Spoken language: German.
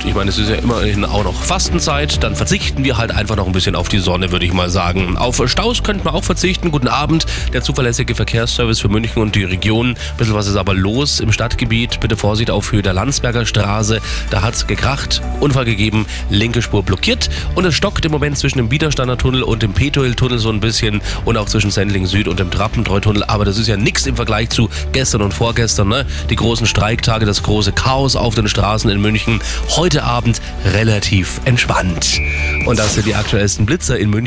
gut, ich meine, es ist ja immerhin auch noch Fastenzeit. Dann verzichten wir halt einfach noch ein bisschen auf die Sonne, würde ich mal sagen. Auf Staus könnten wir auch verzichten. Guten Abend, der zuverlässige Verkehrsservice für München und die Region. Ein bisschen was ist aber los im Stadtgebiet. Bitte Vorsicht auf Höhe der Landsberger Straße. Da hat es gekracht, Unfall gegeben, linke Spur blockiert. Und es stockt im Moment zwischen dem Biedersteiner Tunnel und dem Petuel-Tunnel so ein bisschen. Und auch zwischen Sendling Süd und dem Trappentreutunnel. Aber das ist ja nichts im Vergleich zu gestern und vorgestern. Ne? Die großen Streiktage, das große Chaos auf den Straßen in München. Heute Abend relativ entspannt. Und das sind die aktuellsten Blitzer in München.